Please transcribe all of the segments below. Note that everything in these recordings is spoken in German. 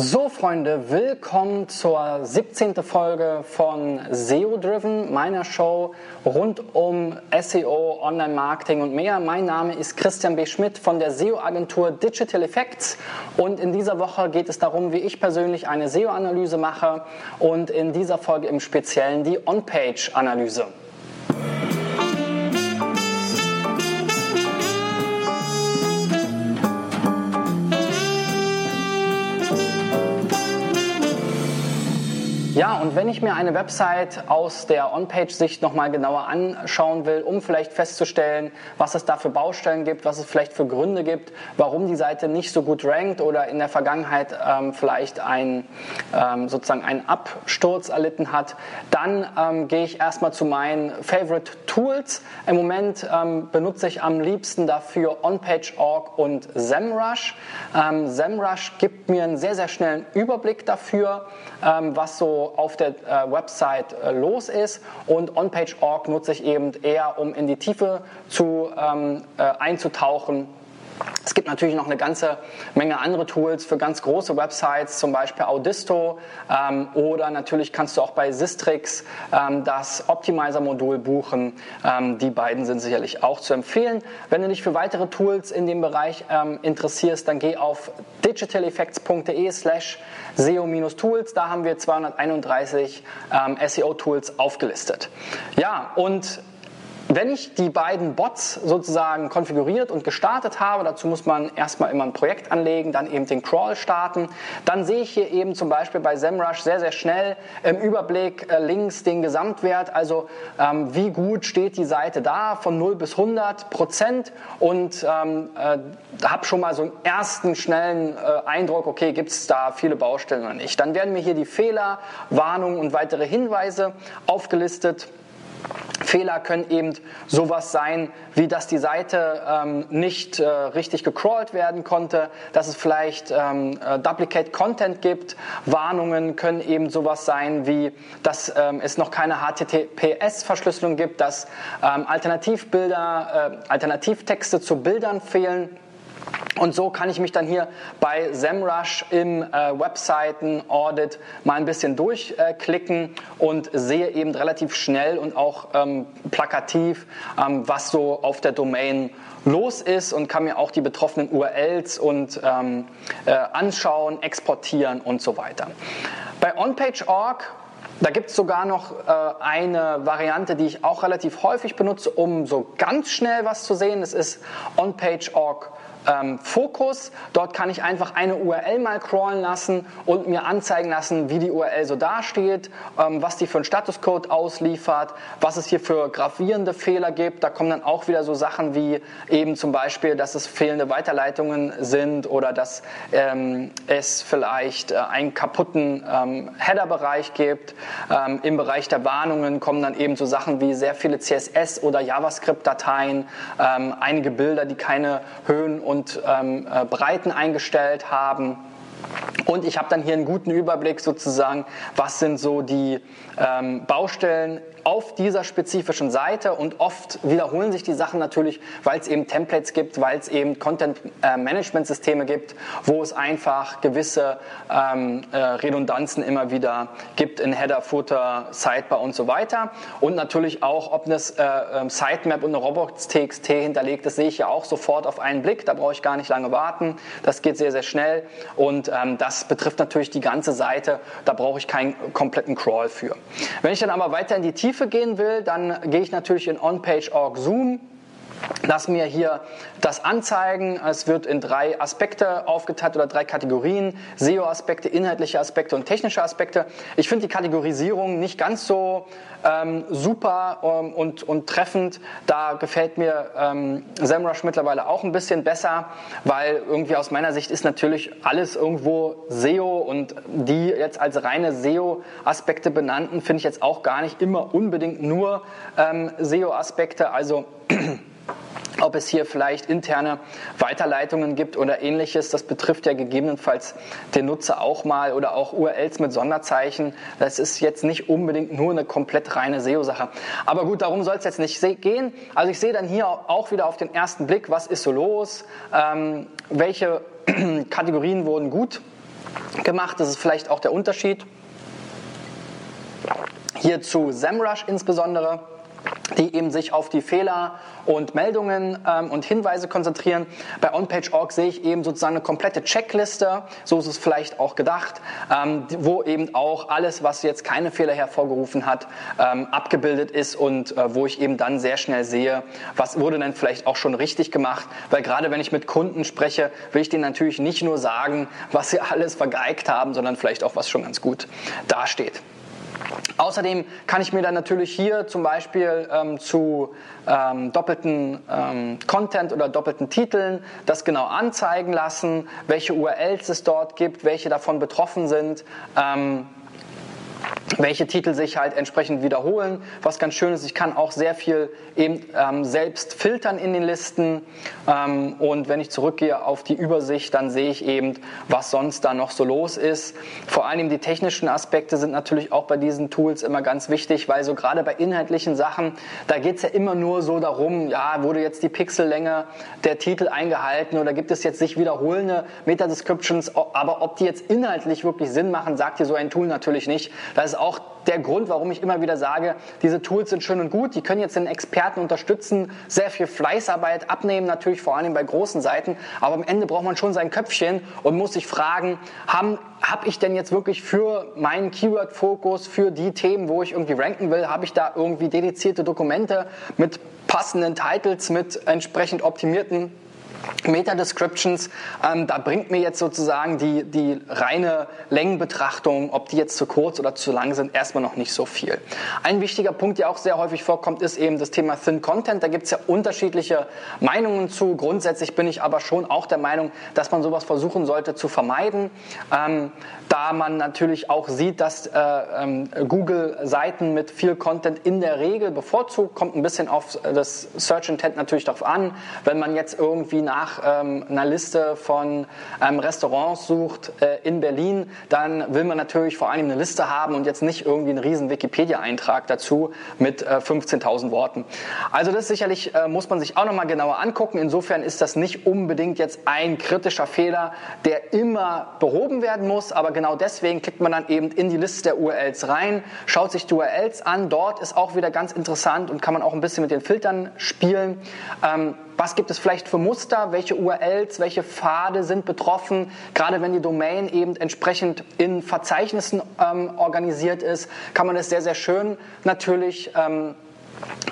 So, Freunde, willkommen zur 17. Folge von SEO Driven, meiner Show rund um SEO, Online-Marketing und mehr. Mein Name ist Christian B. Schmidt von der SEO-Agentur Digital Effects und in dieser Woche geht es darum, wie ich persönlich eine SEO-Analyse mache und in dieser Folge im Speziellen die On-Page-Analyse. Ja, und wenn ich mir eine Website aus der On-Page-Sicht nochmal genauer anschauen will, um vielleicht festzustellen, was es da für Baustellen gibt, was es vielleicht für Gründe gibt, warum die Seite nicht so gut rankt oder in der Vergangenheit ähm, vielleicht ein, ähm, sozusagen einen Absturz erlitten hat, dann ähm, gehe ich erstmal zu meinen Favorite Tools. Im Moment ähm, benutze ich am liebsten dafür OnPage.org und SEMrush. Ähm, SEMrush gibt mir einen sehr, sehr schnellen Überblick dafür, ähm, was so auf der äh, Website äh, los ist. Und OnPage.org nutze ich eben eher, um in die Tiefe zu, ähm, äh, einzutauchen es gibt natürlich noch eine ganze Menge andere Tools für ganz große Websites, zum Beispiel Audisto ähm, oder natürlich kannst du auch bei Sistrix ähm, das Optimizer-Modul buchen. Ähm, die beiden sind sicherlich auch zu empfehlen. Wenn du dich für weitere Tools in dem Bereich ähm, interessierst, dann geh auf digitaleffects.de slash SEO-Tools. Da haben wir 231 ähm, SEO-Tools aufgelistet. Ja, und wenn ich die beiden Bots sozusagen konfiguriert und gestartet habe, dazu muss man erstmal immer ein Projekt anlegen, dann eben den Crawl starten, dann sehe ich hier eben zum Beispiel bei SEMrush sehr, sehr schnell im Überblick äh, links den Gesamtwert, also ähm, wie gut steht die Seite da von 0 bis 100 Prozent und ähm, äh, habe schon mal so einen ersten schnellen äh, Eindruck, okay, gibt es da viele Baustellen oder nicht. Dann werden mir hier die Fehler, Warnungen und weitere Hinweise aufgelistet. Fehler können eben sowas sein, wie dass die Seite ähm, nicht äh, richtig gecrawlt werden konnte, dass es vielleicht ähm, äh, Duplicate Content gibt. Warnungen können eben sowas sein, wie dass ähm, es noch keine HTTPS-Verschlüsselung gibt, dass ähm, Alternativbilder, äh, Alternativtexte zu Bildern fehlen und so kann ich mich dann hier bei SEMrush im äh, Webseiten-Audit mal ein bisschen durchklicken äh, und sehe eben relativ schnell und auch ähm, plakativ, ähm, was so auf der Domain los ist und kann mir auch die betroffenen URLs und ähm, äh, anschauen, exportieren und so weiter. Bei OnPage.org da gibt es sogar noch äh, eine Variante, die ich auch relativ häufig benutze, um so ganz schnell was zu sehen. Das ist OnPage.org ähm, Fokus. Dort kann ich einfach eine URL mal crawlen lassen und mir anzeigen lassen, wie die URL so dasteht, ähm, was die für einen Statuscode ausliefert, was es hier für gravierende Fehler gibt. Da kommen dann auch wieder so Sachen wie eben zum Beispiel, dass es fehlende Weiterleitungen sind oder dass ähm, es vielleicht äh, einen kaputten ähm, Header-Bereich gibt. Ähm, Im Bereich der Warnungen kommen dann eben so Sachen wie sehr viele CSS- oder JavaScript-Dateien, ähm, einige Bilder, die keine Höhen und und ähm, äh, Breiten eingestellt haben. Und ich habe dann hier einen guten Überblick sozusagen, was sind so die ähm, Baustellen auf dieser spezifischen Seite und oft wiederholen sich die Sachen natürlich, weil es eben Templates gibt, weil es eben Content-Management-Systeme gibt, wo es einfach gewisse ähm, äh, Redundanzen immer wieder gibt in Header, Footer, Sidebar und so weiter. Und natürlich auch, ob eine äh, ähm, Sitemap und eine Robots.txt hinterlegt ist, sehe ich ja auch sofort auf einen Blick. Da brauche ich gar nicht lange warten. Das geht sehr, sehr schnell und ähm, das betrifft natürlich die ganze Seite. Da brauche ich keinen kompletten Crawl für. Wenn ich dann aber weiter in die Tiefe Tiefe gehen will, dann gehe ich natürlich in OnPage.org Zoom Lass mir hier das anzeigen. Es wird in drei Aspekte aufgeteilt oder drei Kategorien. SEO-Aspekte, inhaltliche Aspekte und technische Aspekte. Ich finde die Kategorisierung nicht ganz so ähm, super ähm, und, und treffend. Da gefällt mir ähm, SEMrush mittlerweile auch ein bisschen besser, weil irgendwie aus meiner Sicht ist natürlich alles irgendwo SEO und die jetzt als reine SEO-Aspekte benannten finde ich jetzt auch gar nicht immer unbedingt nur ähm, SEO-Aspekte. Also ob es hier vielleicht interne Weiterleitungen gibt oder ähnliches. Das betrifft ja gegebenenfalls den Nutzer auch mal oder auch URLs mit Sonderzeichen. Das ist jetzt nicht unbedingt nur eine komplett reine SEO-Sache. Aber gut, darum soll es jetzt nicht gehen. Also ich sehe dann hier auch wieder auf den ersten Blick, was ist so los, ähm, welche Kategorien wurden gut gemacht. Das ist vielleicht auch der Unterschied. Hier zu SEMrush insbesondere die eben sich auf die Fehler und Meldungen ähm, und Hinweise konzentrieren. Bei OnPage.org sehe ich eben sozusagen eine komplette Checkliste, so ist es vielleicht auch gedacht, ähm, wo eben auch alles, was jetzt keine Fehler hervorgerufen hat, ähm, abgebildet ist und äh, wo ich eben dann sehr schnell sehe, was wurde denn vielleicht auch schon richtig gemacht, weil gerade wenn ich mit Kunden spreche, will ich denen natürlich nicht nur sagen, was sie alles vergeigt haben, sondern vielleicht auch, was schon ganz gut dasteht. Außerdem kann ich mir dann natürlich hier zum Beispiel ähm, zu ähm, doppelten ähm, Content oder doppelten Titeln das genau anzeigen lassen, welche URLs es dort gibt, welche davon betroffen sind. Welche Titel sich halt entsprechend wiederholen. Was ganz schön ist, ich kann auch sehr viel eben ähm, selbst filtern in den Listen. Ähm, und wenn ich zurückgehe auf die Übersicht, dann sehe ich eben, was sonst da noch so los ist. Vor allem die technischen Aspekte sind natürlich auch bei diesen Tools immer ganz wichtig, weil so gerade bei inhaltlichen Sachen, da geht es ja immer nur so darum, ja, wurde jetzt die Pixellänge der Titel eingehalten oder gibt es jetzt sich wiederholende Meta-Descriptions, aber ob die jetzt inhaltlich wirklich Sinn machen, sagt dir so ein Tool natürlich nicht. Das ist auch der Grund, warum ich immer wieder sage, diese Tools sind schön und gut, die können jetzt den Experten unterstützen, sehr viel Fleißarbeit abnehmen, natürlich vor allem bei großen Seiten, aber am Ende braucht man schon sein Köpfchen und muss sich fragen, habe hab ich denn jetzt wirklich für meinen Keyword-Fokus, für die Themen, wo ich irgendwie ranken will, habe ich da irgendwie dedizierte Dokumente mit passenden Titles, mit entsprechend optimierten Meta-Descriptions, ähm, da bringt mir jetzt sozusagen die, die reine Längenbetrachtung, ob die jetzt zu kurz oder zu lang sind, erstmal noch nicht so viel. Ein wichtiger Punkt, der auch sehr häufig vorkommt, ist eben das Thema Thin Content. Da gibt es ja unterschiedliche Meinungen zu. Grundsätzlich bin ich aber schon auch der Meinung, dass man sowas versuchen sollte zu vermeiden, ähm, da man natürlich auch sieht, dass äh, ähm, Google Seiten mit viel Content in der Regel bevorzugt. Kommt ein bisschen auf das Search Intent natürlich darauf an. Wenn man jetzt irgendwie nach ähm, einer Liste von ähm, Restaurants sucht äh, in Berlin, dann will man natürlich vor allem eine Liste haben und jetzt nicht irgendwie einen riesen Wikipedia-Eintrag dazu mit äh, 15.000 Worten. Also das sicherlich äh, muss man sich auch nochmal genauer angucken. Insofern ist das nicht unbedingt jetzt ein kritischer Fehler, der immer behoben werden muss, aber genau deswegen klickt man dann eben in die Liste der URLs rein, schaut sich die URLs an. Dort ist auch wieder ganz interessant und kann man auch ein bisschen mit den Filtern spielen. Ähm, was gibt es vielleicht für Muster? Welche URLs, welche Pfade sind betroffen? Gerade wenn die Domain eben entsprechend in Verzeichnissen ähm, organisiert ist, kann man es sehr, sehr schön natürlich ähm,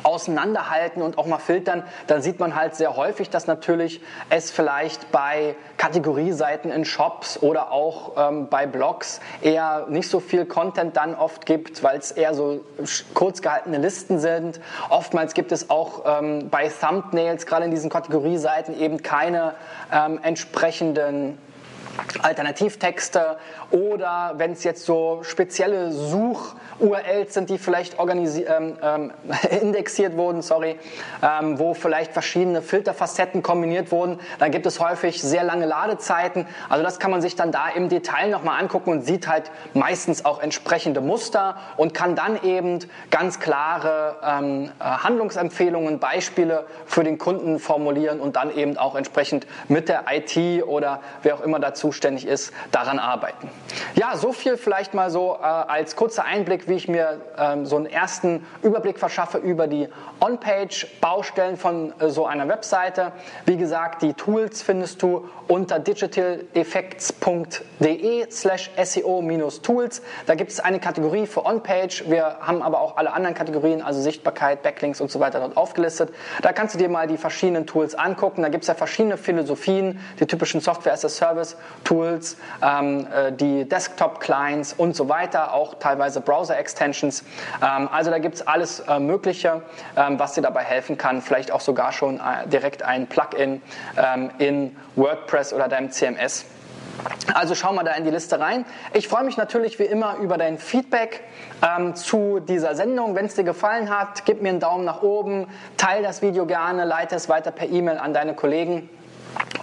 auseinanderhalten und auch mal filtern, dann sieht man halt sehr häufig, dass natürlich es vielleicht bei Kategorieseiten in Shops oder auch ähm, bei Blogs eher nicht so viel Content dann oft gibt, weil es eher so kurz gehaltene Listen sind. Oftmals gibt es auch ähm, bei Thumbnails, gerade in diesen Kategorieseiten, eben keine ähm, entsprechenden Alternativtexte oder wenn es jetzt so spezielle Such-URLs sind, die vielleicht ähm, ähm, indexiert wurden, sorry, ähm, wo vielleicht verschiedene Filterfacetten kombiniert wurden, dann gibt es häufig sehr lange Ladezeiten. Also das kann man sich dann da im Detail nochmal angucken und sieht halt meistens auch entsprechende Muster und kann dann eben ganz klare ähm, äh, Handlungsempfehlungen, Beispiele für den Kunden formulieren und dann eben auch entsprechend mit der IT oder wer auch immer dazu zuständig ist, daran arbeiten. Ja, so viel vielleicht mal so äh, als kurzer Einblick, wie ich mir ähm, so einen ersten Überblick verschaffe über die On-Page-Baustellen von äh, so einer Webseite. Wie gesagt, die Tools findest du unter digitaleffects.de slash SEO-Tools. Da gibt es eine Kategorie für On-Page. Wir haben aber auch alle anderen Kategorien, also Sichtbarkeit, Backlinks und so weiter dort aufgelistet. Da kannst du dir mal die verschiedenen Tools angucken. Da gibt es ja verschiedene Philosophien, die typischen Software as a Service Tools, ähm, äh, die Desktop-Clients und so weiter, auch teilweise Browser-Extensions. Ähm, also da gibt es alles äh, Mögliche, ähm, was dir dabei helfen kann, vielleicht auch sogar schon äh, direkt ein Plugin ähm, in WordPress oder deinem CMS. Also schau mal da in die Liste rein. Ich freue mich natürlich wie immer über dein Feedback ähm, zu dieser Sendung. Wenn es dir gefallen hat, gib mir einen Daumen nach oben, teile das Video gerne, leite es weiter per E-Mail an deine Kollegen.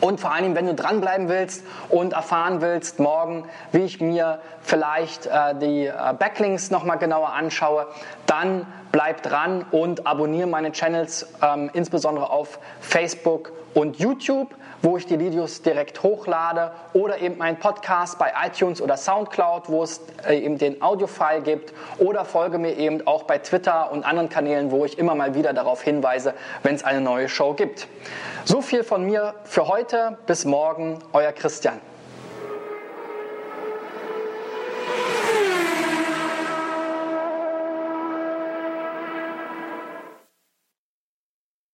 Und vor allem, wenn du dranbleiben willst und erfahren willst morgen, wie ich mir vielleicht äh, die äh, Backlinks nochmal genauer anschaue, dann bleib dran und abonniere meine Channels, ähm, insbesondere auf Facebook und YouTube, wo ich die Videos direkt hochlade oder eben meinen Podcast bei iTunes oder Soundcloud, wo es äh, eben den Audiofile gibt oder folge mir eben auch bei Twitter und anderen Kanälen, wo ich immer mal wieder darauf hinweise, wenn es eine neue Show gibt. So viel von mir für heute. Bis morgen, euer Christian.